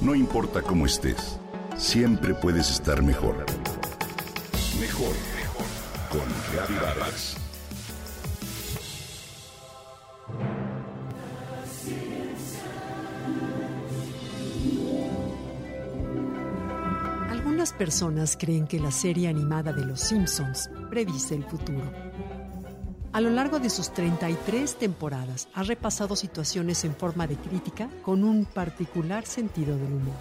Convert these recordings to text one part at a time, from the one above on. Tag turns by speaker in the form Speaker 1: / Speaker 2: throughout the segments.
Speaker 1: No importa cómo estés, siempre puedes estar mejor. Mejor, mejor. Con Reavivadas.
Speaker 2: Algunas personas creen que la serie animada de Los Simpsons predice el futuro. A lo largo de sus 33 temporadas ha repasado situaciones en forma de crítica con un particular sentido del humor.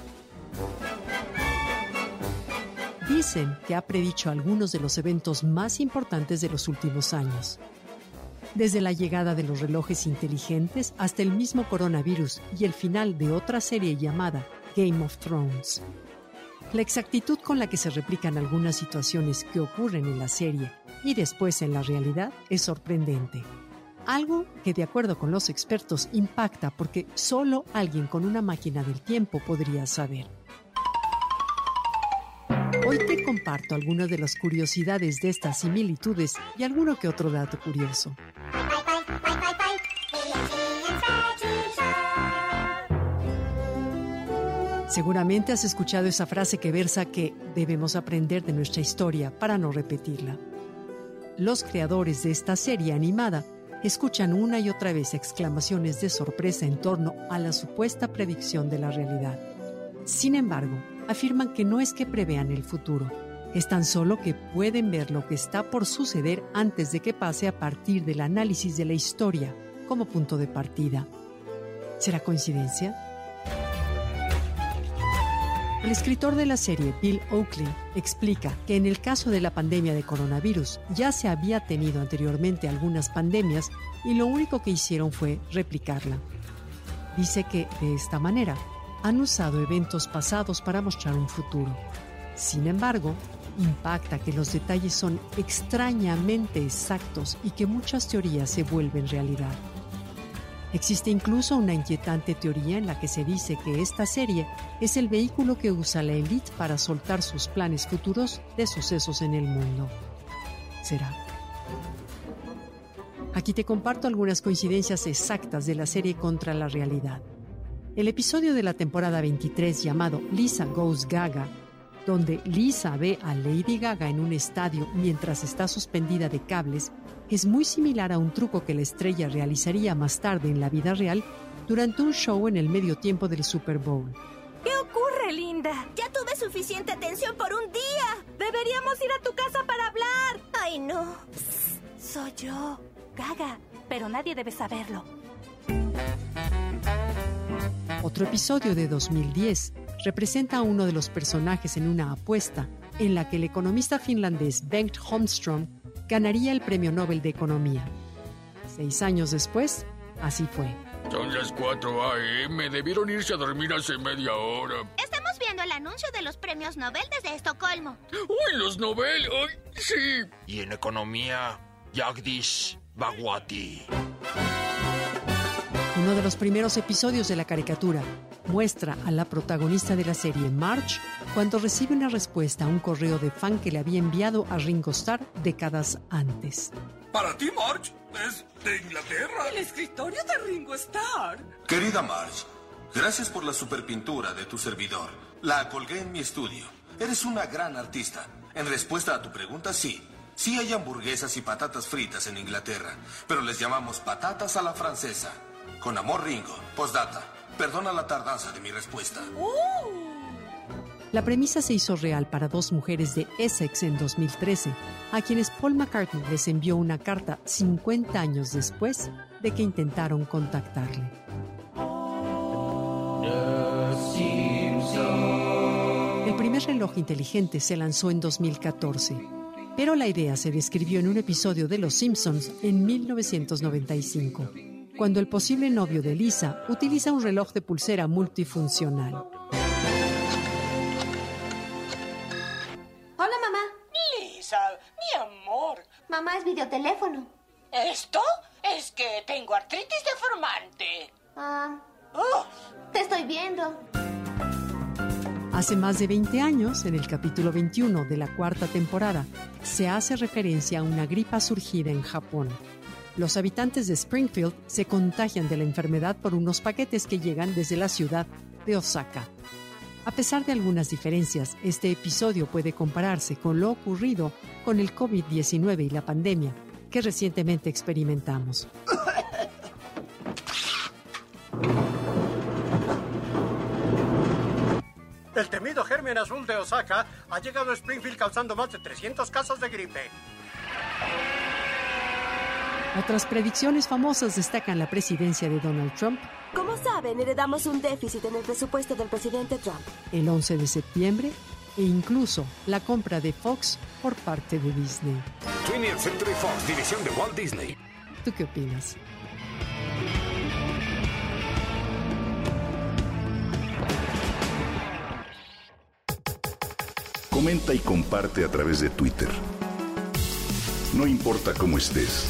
Speaker 2: Dicen que ha predicho algunos de los eventos más importantes de los últimos años. Desde la llegada de los relojes inteligentes hasta el mismo coronavirus y el final de otra serie llamada Game of Thrones. La exactitud con la que se replican algunas situaciones que ocurren en la serie y después en la realidad es sorprendente. Algo que de acuerdo con los expertos impacta porque solo alguien con una máquina del tiempo podría saber. Hoy te comparto algunas de las curiosidades de estas similitudes y alguno que otro dato curioso. Seguramente has escuchado esa frase que versa que debemos aprender de nuestra historia para no repetirla. Los creadores de esta serie animada escuchan una y otra vez exclamaciones de sorpresa en torno a la supuesta predicción de la realidad. Sin embargo, afirman que no es que prevean el futuro, es tan solo que pueden ver lo que está por suceder antes de que pase a partir del análisis de la historia como punto de partida. ¿Será coincidencia? El escritor de la serie, Bill Oakley, explica que en el caso de la pandemia de coronavirus ya se había tenido anteriormente algunas pandemias y lo único que hicieron fue replicarla. Dice que, de esta manera, han usado eventos pasados para mostrar un futuro. Sin embargo, impacta que los detalles son extrañamente exactos y que muchas teorías se vuelven realidad. Existe incluso una inquietante teoría en la que se dice que esta serie es el vehículo que usa la élite para soltar sus planes futuros de sucesos en el mundo. ¿Será? Aquí te comparto algunas coincidencias exactas de la serie contra la realidad. El episodio de la temporada 23 llamado Lisa Goes Gaga donde Lisa ve a Lady Gaga en un estadio mientras está suspendida de cables, es muy similar a un truco que la estrella realizaría más tarde en la vida real durante un show en el medio tiempo del Super Bowl.
Speaker 3: ¿Qué ocurre, Linda?
Speaker 4: Ya tuve suficiente atención por un día.
Speaker 3: Deberíamos ir a tu casa para hablar.
Speaker 4: Ay, no.
Speaker 3: soy yo, Gaga, pero nadie debe saberlo.
Speaker 2: Otro episodio de 2010 representa a uno de los personajes en una apuesta en la que el economista finlandés Bengt Holmström ganaría el Premio Nobel de Economía. Seis años después, así fue.
Speaker 5: Son las 4 a.m. Debieron irse a dormir hace media hora.
Speaker 4: Estamos viendo el anuncio de los premios Nobel desde Estocolmo.
Speaker 5: ¡Uy, los Nobel! ¡Ay, sí!
Speaker 6: Y en economía, Jagdish Bhagwati.
Speaker 2: Uno de los primeros episodios de la caricatura muestra a la protagonista de la serie, Marge, cuando recibe una respuesta a un correo de fan que le había enviado a Ringo Starr décadas antes.
Speaker 7: Para ti, Marge, es de Inglaterra.
Speaker 3: El escritorio de Ringo Starr.
Speaker 7: Querida Marge, gracias por la superpintura de tu servidor. La colgué en mi estudio. Eres una gran artista. En respuesta a tu pregunta, sí. Sí hay hamburguesas y patatas fritas en Inglaterra, pero les llamamos patatas a la francesa. Con amor, Ringo. Postdata. Perdona la tardanza de mi respuesta.
Speaker 2: La premisa se hizo real para dos mujeres de Essex en 2013, a quienes Paul McCartney les envió una carta 50 años después de que intentaron contactarle. El primer reloj inteligente se lanzó en 2014, pero la idea se describió en un episodio de Los Simpsons en 1995 cuando el posible novio de Lisa utiliza un reloj de pulsera multifuncional.
Speaker 4: Hola, mamá.
Speaker 8: Lisa, mi amor.
Speaker 4: Mamá es videoteléfono.
Speaker 8: ¿Esto? Es que tengo artritis deformante.
Speaker 4: Ah,
Speaker 8: Uf.
Speaker 4: te estoy viendo.
Speaker 2: Hace más de 20 años, en el capítulo 21 de la cuarta temporada, se hace referencia a una gripa surgida en Japón. Los habitantes de Springfield se contagian de la enfermedad por unos paquetes que llegan desde la ciudad de Osaka. A pesar de algunas diferencias, este episodio puede compararse con lo ocurrido con el COVID-19 y la pandemia que recientemente experimentamos.
Speaker 9: El temido germen azul de Osaka ha llegado a Springfield causando más de 300 casos de gripe.
Speaker 2: Otras predicciones famosas destacan la presidencia de Donald Trump.
Speaker 10: Como saben, heredamos un déficit en el presupuesto del presidente Trump.
Speaker 2: El 11 de septiembre e incluso la compra de Fox por parte de Disney.
Speaker 11: 20th Century Fox, división de Walt Disney.
Speaker 2: ¿Tú qué opinas?
Speaker 1: Comenta y comparte a través de Twitter. No importa cómo estés,